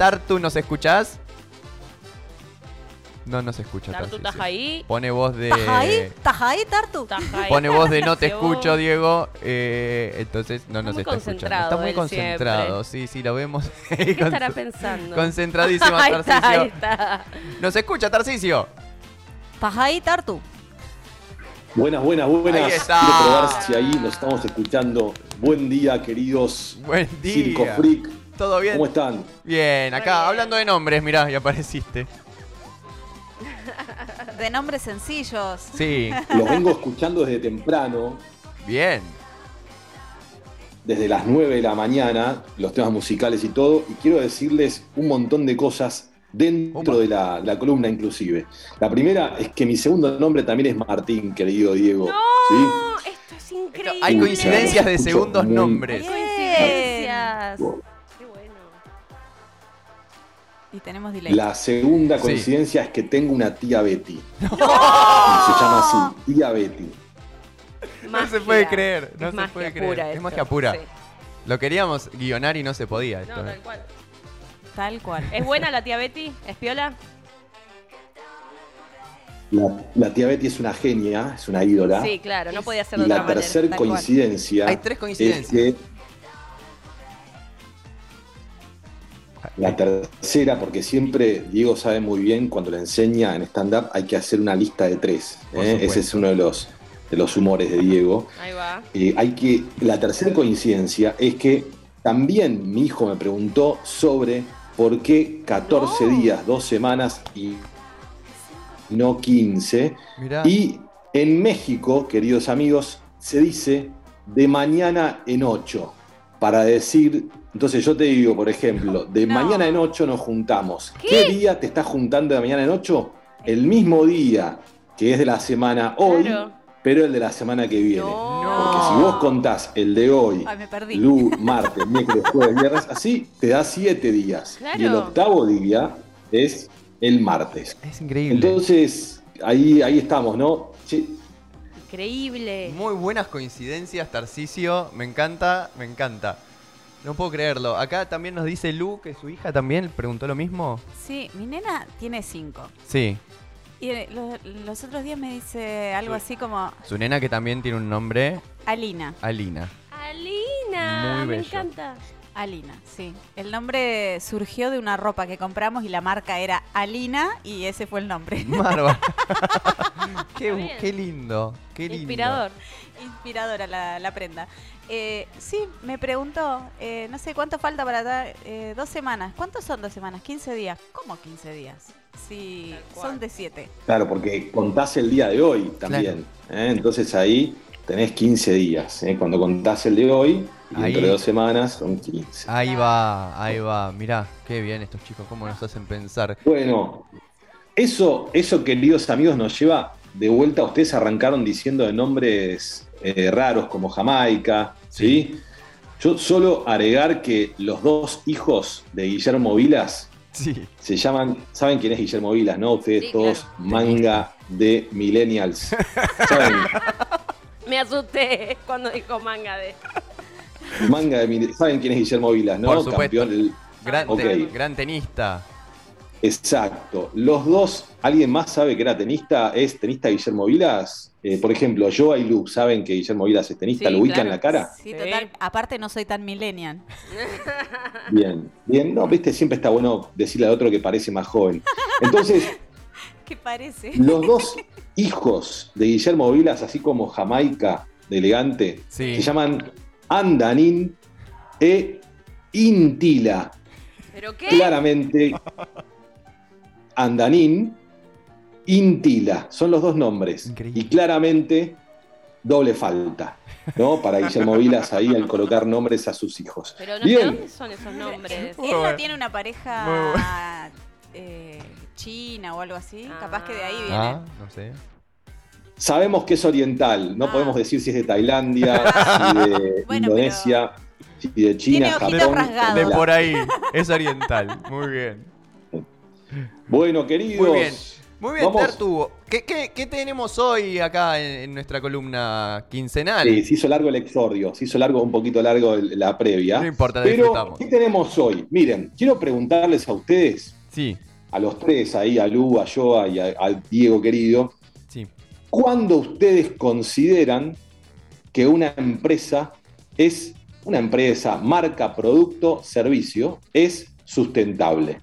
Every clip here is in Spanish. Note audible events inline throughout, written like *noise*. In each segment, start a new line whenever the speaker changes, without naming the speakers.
Tartu, ¿nos escuchás? No nos escucha
Tartu. ¿estás ahí?
Pone voz de...
¿Estás ahí? ¿Estás ahí, Tartu?
Pone voz de no te escucho, Diego. eh, entonces no
Está
nos está escuchando.
concentrado
Está muy concentrado. Sí, sí, lo vemos. *laughs*
¿Qué estará pensando?
Concentradísimo, *laughs*
ahí está,
Tarcisio.
ahí está.
¿Nos escucha, Tarcisio?
¿Estás ahí, Tartu?
Buenas, buenas, buenas.
Ahí está.
Quiero probar si ahí nos estamos escuchando. Buen día, queridos
Buen día.
Circo Freak.
¿Todo bien?
¿Cómo están?
Bien, acá
bien.
hablando de nombres, mirá, y apareciste.
De nombres sencillos.
Sí,
Los vengo escuchando desde temprano,
bien.
desde las 9 de la mañana, los temas musicales y todo. Y quiero decirles un montón de cosas dentro
Opa.
de la, la columna inclusive. La primera es que mi segundo nombre también es Martín, querido Diego. ¿sí?
No, esto es increíble.
Hay coincidencias de segundos nombres.
Coincidencias.
Y tenemos delay.
La segunda
Sí.
coincidencia es que tengo una tía Betty. *laughs* Se llama así, tía Betty.
No se puede creer, no
es
se
magia
puede creer.
Pura
Es
esto,
magia pura.
sí.
Lo queríamos guionar y no se podía. Esto,
No,
¿eh?
tal cual.
Tal cual.
¿Es buena la tía Betty? ¿Es piola?
La, la tía Betty es una genia, es una ídola.
Sí, claro, no podía ser
y
de
la
otra manera.
tercera coincidencia
Hay tres
es
coincidencias.
que la tercera, porque siempre Diego sabe muy bien cuando le enseña en stand-up hay que hacer una lista de tres. ¿eh? Ese es uno de los, de los humores de Diego.
Ahí va.
Eh, hay que, la tercera coincidencia es que también mi hijo me preguntó sobre por qué 14
No.
días, dos semanas y no 15.
Mirá.
Y en México, queridos amigos, se dice de mañana en 8. Para decir, entonces yo te digo, por ejemplo, de
No.
mañana en 8 nos juntamos.
¿Qué?
¿Qué, día te estás juntando de mañana en 8? El mismo día que es de la semana hoy,
Claro.
pero el de la semana que viene.
No.
Porque si vos contás el de hoy,
Ay, me perdí.
lu- martes, miércoles, jueves, viernes, así te da 7 días.
Claro.
Y el octavo día es el martes.
Es increíble.
Entonces, ahí, ahí estamos, ¿no? Che,
Increíble.
Muy buenas coincidencias, Tarcisio. Me encanta, me encanta. No puedo creerlo. Acá también nos dice Lu que su hija también preguntó lo mismo.
Sí, mi nena tiene cinco.
Sí,
Y eh, lo- los otros días me dice algo así como
su nena que también tiene un nombre,
Alina.
Alina.
Alina,
Muy
me
bello.
encanta.
Alina, sí. El nombre surgió de una ropa que compramos y la marca era Alina y ese fue el nombre. *laughs*
Bárbaro. *laughs* qué, lindo, qué lindo.
Inspirador.
Inspiradora la, la prenda. Eh, sí, me preguntó, eh, no sé cuánto falta para dar, eh, dos semanas. ¿Cuántos son dos semanas? 15 días. ¿Cómo 15 días?
Cual.
son de 7.
claro, porque contás el día de hoy también. ¿eh? Entonces ahí tenés 15 días. ¿eh? Cuando contás el de hoy, y
Ahí.
dentro de dos semanas son 15.
Ahí va, ahí va. Mirá, qué bien estos chicos, cómo nos hacen pensar.
Bueno, eso, eso, queridos amigos, nos lleva de vuelta. Ustedes arrancaron diciendo de nombres eh, raros como Jamaica, ¿sí? Yo solo agregar que los dos hijos de Guillermo Vilas
Sí.
se llaman, ¿saben quién es Guillermo Vilas, no? Ustedes
Sí,
todos
claro.
manga de millennials. *laughs* ¿Saben?
Me asusté *laughs* cuando dijo manga de.
Manga de ¿Saben quién es Guillermo Vilas, no?
Por supuesto.
Campeón, el-
Gran, tenista.
Exacto. Los dos, ¿alguien más sabe que era tenista? ¿Es tenista Guillermo Vilas? Eh, por ejemplo, Joa y Lu, ¿saben que Guillermo Vilas es tenista?
Sí,
¿Lo ubican
claro.
la cara?
Sí,
Sí.
total. Aparte no soy tan millennial.
Bien, bien. No, viste, siempre está bueno decirle al otro que parece más joven. Entonces, *laughs*
¿Qué parece?
los dos *laughs* hijos de Guillermo Vilas, así como Jamaica de elegante,
Sí.
se llaman Andanín e Intila.
¿Pero qué?
Claramente, Andanín, Intila, son los dos nombres.
Increíble.
Y claramente, doble falta, ¿no? Para Guillermo Vilas ahí al colocar nombres a sus hijos.
Pero no, ¿de
Bien,
dónde son esos nombres?
No tiene una pareja eh, china o algo así.
Ah.
Capaz que de ahí viene.
Ah, no sé.
sabemos que es oriental, no
Ah.
podemos decir si es de Tailandia, *laughs* si de
Bueno,
Indonesia, si de China,
Tiene ojitos
Japón.
rasgados.
De por ahí. Es oriental. Muy bien.
Bueno, queridos,
Muy bien. Muy bien. Tertu. ¿Qué, qué, qué tenemos hoy acá en, en nuestra columna quincenal?
Sí, se hizo largo el exordio, se hizo largo un poquito largo el- la previa.
No importa,
Pero. ¿qué tenemos hoy? Miren, quiero preguntarles a ustedes,
Sí,
a los tres ahí, a Lu, a Joa y a, a Diego querido,
sí.
¿cuándo ustedes consideran que una empresa es una empresa, marca, producto, servicio, es sustentable?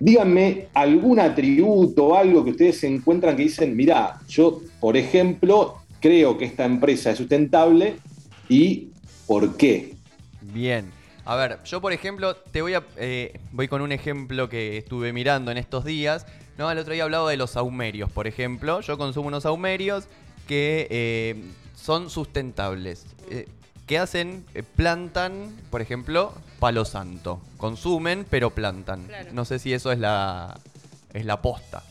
Díganme algún atributo o algo que ustedes encuentran que dicen, mirá, yo, por ejemplo, creo que esta empresa es sustentable y ¿por qué?
Bien. A ver, yo por ejemplo, te voy a. eh, voy con un ejemplo que estuve mirando en estos días. No, el otro día hablaba de los saumerios, por ejemplo. Yo consumo unos saumerios que eh, son sustentables. Eh, ¿Qué hacen? Eh, plantan, por ejemplo, palo santo. Consumen, pero plantan.
Claro.
No sé si eso es la. es la posta.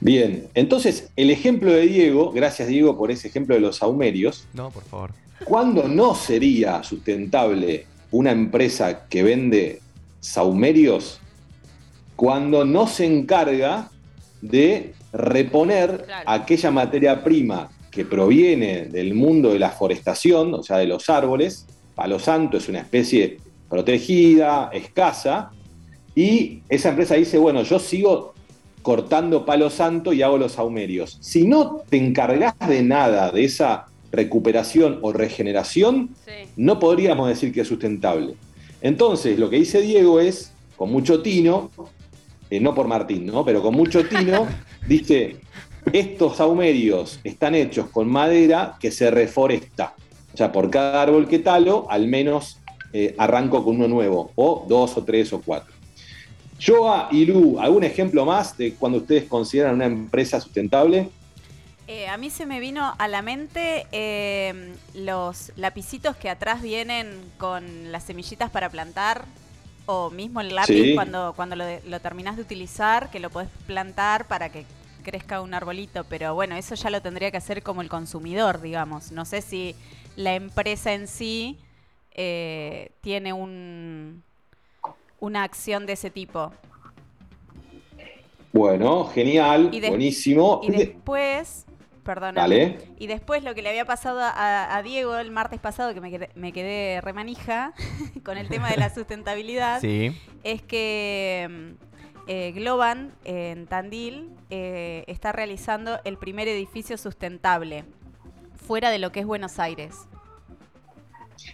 Bien, entonces el ejemplo de Diego, gracias Diego por ese ejemplo de los saumerios,
No, por favor.
¿Cuándo no sería sustentable una empresa que vende saumerios? Cuando no se encarga de reponer
Claro.
aquella materia prima que proviene del mundo de la forestación, o sea, de los árboles. Palo Santo es una especie protegida, escasa, y esa empresa dice, bueno, yo sigo cortando palo santo y hago los saumerios. Si no te encargas de nada de esa recuperación o regeneración,
Sí.
no podríamos decir que es sustentable. Entonces, lo que dice Diego es, con mucho tino, eh, no por Martín, ¿no? Pero con mucho tino, *laughs* dice, estos saumerios están hechos con madera que se reforesta. O sea, por cada árbol que talo, al menos eh, arranco con uno nuevo, o dos o tres o cuatro. Joa y Lu, ¿algún ejemplo más de cuando ustedes consideran una empresa sustentable?
Eh, a mí se me vino a la mente eh, los lapicitos que atrás vienen con las semillitas para plantar, o mismo el lápiz
Sí.
cuando, cuando lo, lo terminás de utilizar, que lo podés plantar para que crezca un arbolito, pero bueno, eso ya lo tendría que hacer como el consumidor, digamos. No sé si la empresa en sí eh, tiene un, una acción de ese tipo.
Bueno, genial,
Y de-
buenísimo.
Y después, perdón.
Dale.
Y después lo que le había pasado a, a Diego el martes pasado, que me quedé, me quedé remanija *laughs* con el tema de la *laughs* sustentabilidad,
Sí.
es que eh, Globan en Tandil eh, está realizando el primer edificio sustentable fuera de lo que es Buenos Aires.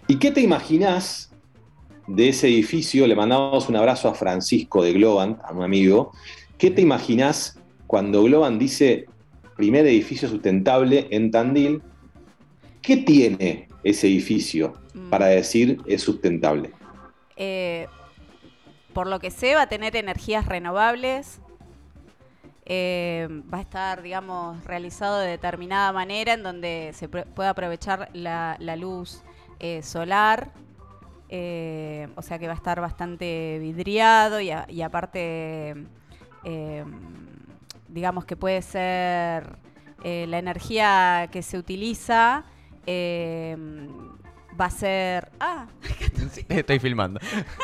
¿Y qué te imaginás de ese edificio? Le mandamos un abrazo a Francisco de Globan, a un amigo. ¿Qué te imaginás cuando Globan dice primer edificio sustentable en Tandil? ¿Qué tiene ese edificio
Mm.
para decir es sustentable?
Eh, por lo que sé, va a tener energías renovables. Eh, va a estar, digamos, realizado de determinada manera en donde se pueda aprovechar la, la luz eh, solar. Eh, o sea que va a estar bastante vidriado y, a- y aparte, eh, digamos que puede ser eh, la energía que se utiliza. eh, va a ser... Ah, *laughs* *laughs*
Estoy filmando.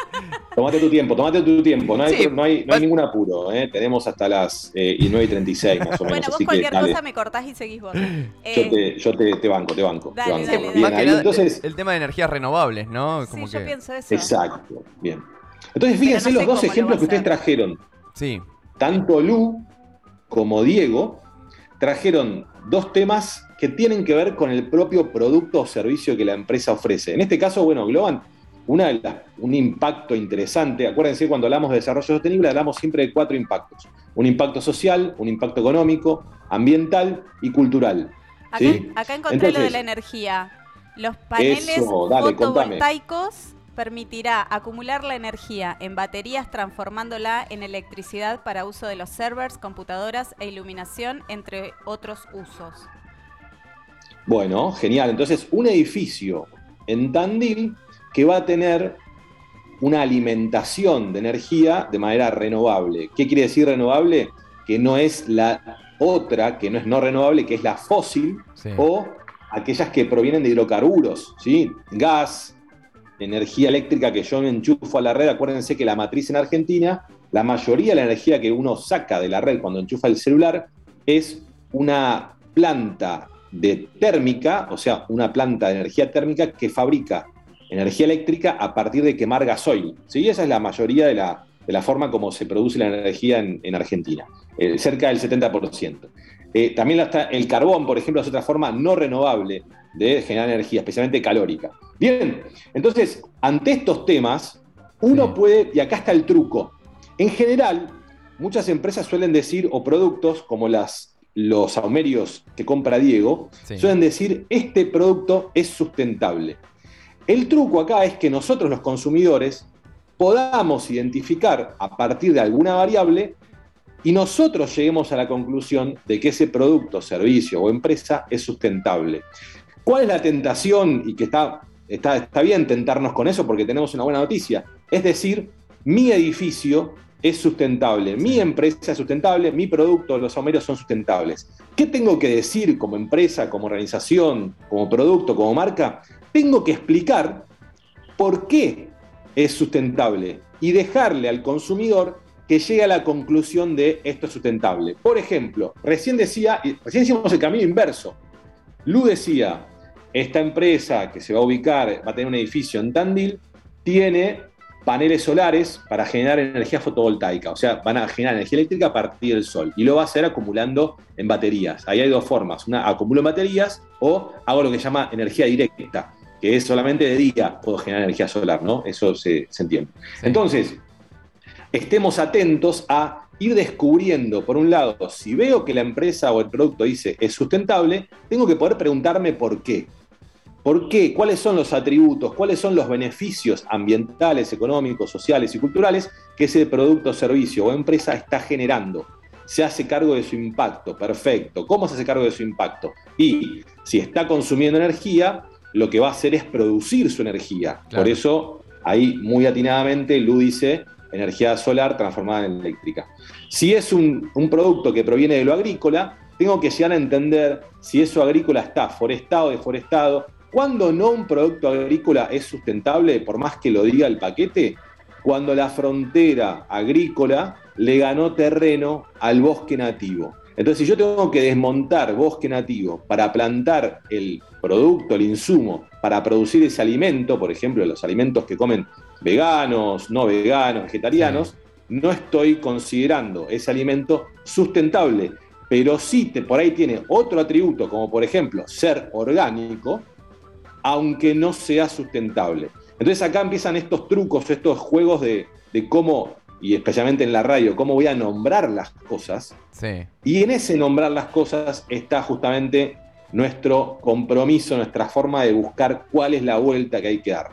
*laughs*
Tomate tu tiempo, tomate tu tiempo. No hay,
Sí,
no hay, no hay
vas-
ningún apuro. ¿eh? Tenemos hasta las eh, y 9 y 36 más o menos.
Bueno, vos
así que
cualquier
dale.
cosa me cortás y seguís vos.
Yo,
Eh,
te, yo te, te banco, te banco. te banco.
dale,
Bien, ahí, entonces,
el tema de energías renovables, ¿no?
sí, yo pienso eso.
exacto. Bien. Entonces, fíjense
no sé
los dos
lo
ejemplos que ustedes trajeron.
Sí.
tanto Lu como Diego trajeron dos temas que tienen que ver con el propio producto o servicio que la empresa ofrece. En este caso, bueno, Globan, una de las- un impacto interesante. Acuérdense, cuando hablamos de desarrollo sostenible, hablamos siempre de cuatro impactos. Un impacto social, un impacto económico, ambiental y cultural.
Acá,
¿sí?
acá encontré lo de la energía. Los paneles
Eso, dale, contame.
Permitirá acumular la energía en baterías transformándola en electricidad para uso de los servers, computadoras e iluminación, entre otros usos.
Bueno, genial. Entonces, un edificio en Tandil que va a tener una alimentación de energía de manera renovable. ¿Qué quiere decir renovable? Que no es la otra, que no es no renovable, que es la fósil
Sí.
o aquellas que provienen de hidrocarburos, ¿sí? Gas, energía eléctrica que yo me enchufo a la red, acuérdense que la matriz en Argentina, la mayoría de la energía que uno saca de la red cuando enchufa el celular es una planta de térmica, o sea, una planta de energía térmica que fabrica energía eléctrica a partir de quemar gasoil. ¿sí? Esa es la mayoría de la, de la forma como se produce la energía en, Argentina, eh, cerca del 70%. Eh, también está el carbón, por ejemplo, es otra forma no renovable de generar energía, especialmente calórica. Bien, entonces, ante estos temas, uno puede, y acá está el truco, en general, muchas empresas suelen decir, o productos como las, los saumerios que compra Diego, suelen decir, este producto es sustentable. El truco acá es que nosotros los consumidores podamos identificar a partir de alguna variable y nosotros lleguemos a la conclusión de que ese producto, servicio o empresa es sustentable. ¿Cuál es la tentación? Y que está, está, está bien tentarnos con eso porque tenemos una buena noticia. Es decir, mi edificio es sustentable, mi empresa es sustentable, mi producto, los saumeros son sustentables. ¿Qué tengo que decir como empresa, como organización, como producto, como marca? Tengo que explicar por qué es sustentable y dejarle al consumidor que llegue a la conclusión de esto es sustentable. Por ejemplo, recién decía, recién hicimos el camino inverso. Lu decía, esta empresa que se va a ubicar, va a tener un edificio en Tandil, tiene paneles solares para generar energía fotovoltaica, o sea, van a generar energía eléctrica a partir del sol y lo va a hacer acumulando en baterías. Ahí hay dos formas, una acumulo en baterías o hago lo que se llama energía directa, que es solamente de día puedo generar energía solar, ¿no? Eso se, entiende. Entonces, estemos atentos a ir descubriendo, por un lado, si veo que la empresa o el producto dice es sustentable, tengo que poder preguntarme por qué. ¿Por qué? ¿Cuáles son los atributos? ¿Cuáles son los beneficios ambientales, económicos, sociales y culturales que ese producto, servicio o empresa está generando? Se hace cargo de su impacto, perfecto. ¿Cómo se hace cargo de su impacto? Y si está consumiendo energía, lo que va a hacer es producir su energía. Por eso, ahí muy atinadamente, Lu dice energía solar transformada en eléctrica. Si es un, producto que proviene de lo agrícola, tengo que llegar a entender si eso agrícola está forestado o deforestado. Cuando no un producto agrícola es sustentable, por más que lo diga el paquete, cuando la frontera agrícola le ganó terreno al bosque nativo. Entonces, si yo tengo que desmontar bosque nativo para plantar el producto, el insumo, para producir ese alimento, por ejemplo, los alimentos que comen veganos, no veganos, vegetarianos, no estoy considerando ese alimento sustentable. Pero sí te, por ahí tiene otro atributo, como por ejemplo ser orgánico, aunque no sea sustentable. Entonces acá empiezan estos trucos, estos juegos de, de cómo y especialmente en la radio, cómo voy a nombrar las cosas. Y en ese nombrar las cosas está justamente nuestro compromiso, nuestra forma de buscar cuál es la vuelta que hay que dar.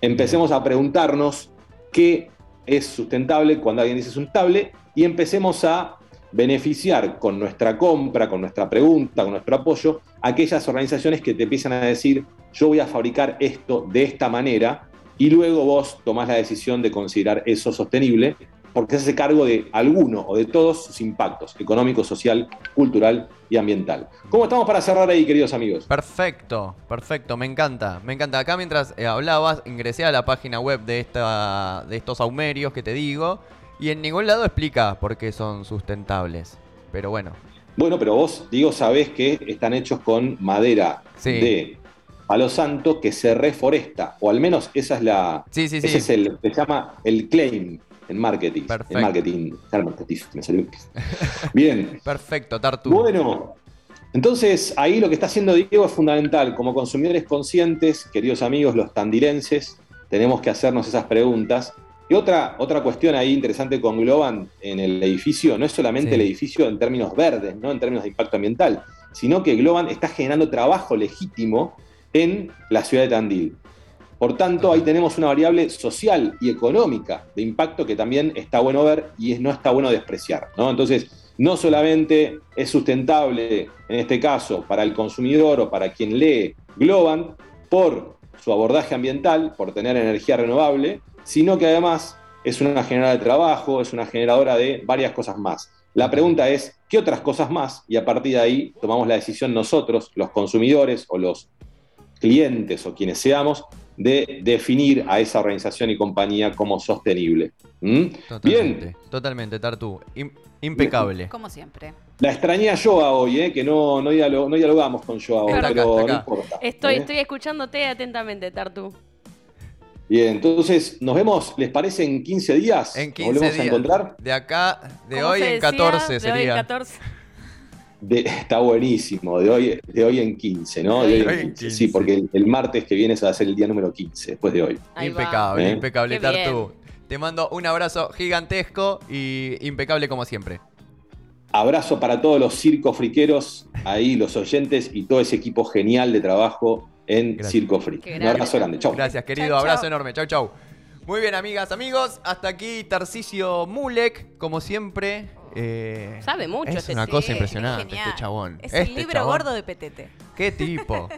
Empecemos a preguntarnos qué es sustentable cuando alguien dice sustentable y empecemos a beneficiar con nuestra compra, con nuestra pregunta, con nuestro apoyo, aquellas organizaciones que te empiezan a decir, yo voy a fabricar esto de esta manera y luego vos tomás la decisión de considerar eso sostenible porque se hace cargo de alguno o de todos sus impactos económico, social, cultural y ambiental. ¿Cómo estamos para cerrar ahí, queridos amigos?
Perfecto, perfecto, me encanta, me encanta. Acá mientras eh, hablabas, ingresé a la página web de, esta, de estos aumerios que te digo y en ningún lado explica por qué son sustentables. Pero bueno.
Bueno, pero vos, digo, sabés que están hechos con madera de Palo Santo que se reforesta, o al menos esa es la.
Sí, sí,
sí. Ese es el. Se llama el claim en marketing. En marketing. Me salió. Bien. *laughs*
Perfecto, Tartu.
Bueno, entonces ahí lo que está haciendo Diego es fundamental. Como consumidores conscientes, queridos amigos, los tandilenses, tenemos que hacernos esas preguntas. Y otra, otra cuestión ahí interesante con Globan en el edificio, no es solamente el edificio en términos verdes, ¿no? en términos de impacto ambiental, sino que Globan está generando trabajo legítimo en la ciudad de Tandil. Por tanto, ahí tenemos una variable social y económica de impacto que también está bueno ver y no está bueno despreciar. ¿no? Entonces, no solamente es sustentable, en este caso, para el consumidor o para quien lee Globan, por su abordaje ambiental, por tener energía renovable, sino que además es una generadora de trabajo, es una generadora de varias cosas más. La pregunta es, ¿qué otras cosas más? Y a partir de ahí tomamos la decisión nosotros, los consumidores o los clientes o quienes seamos, de definir a esa organización y compañía como sostenible. ¿Mm?
Totalmente,
Bien,
totalmente, Tartu. Im- impecable.
Como siempre.
la extrañé a Joa hoy, ¿eh? que no, no, dialo- no dialogamos con Joa hoy,
acá,
pero no importa.
Estoy,
¿eh?
estoy escuchándote atentamente, Tartu.
Bien, entonces, ¿nos vemos, les parece, en 15 días?
En
¿Nos
15
volvemos
días.
a encontrar?
De acá, de
¿Cómo
hoy
se
en
decía?
14
De hoy
sería.
en 14.
De- está buenísimo, de hoy, de hoy en 15, ¿no? De hoy en 15. Sí, porque el, el martes que viene se va a ser el día número 15, después de hoy.
Ahí
impecable,
¿Eh?
impecable, Tartu. Te mando un abrazo gigantesco y impecable como siempre.
Abrazo para todos los circos friqueros, ahí los oyentes y todo ese equipo genial de trabajo en
Gracias.
Circo Free. Un abrazo grande, chau.
Gracias, querido.
Chau,
Abrazo
chau.
enorme. Chau, chau. Muy bien, amigas, amigos. Hasta aquí Tarcisio Mulek, como siempre. eh,
Sabe mucho
Es
este
una
sí,
cosa
es
impresionante
genial.
este chabón.
Es
Este
el libro
chabón.
gordo de Petete.
Qué tipo. *laughs*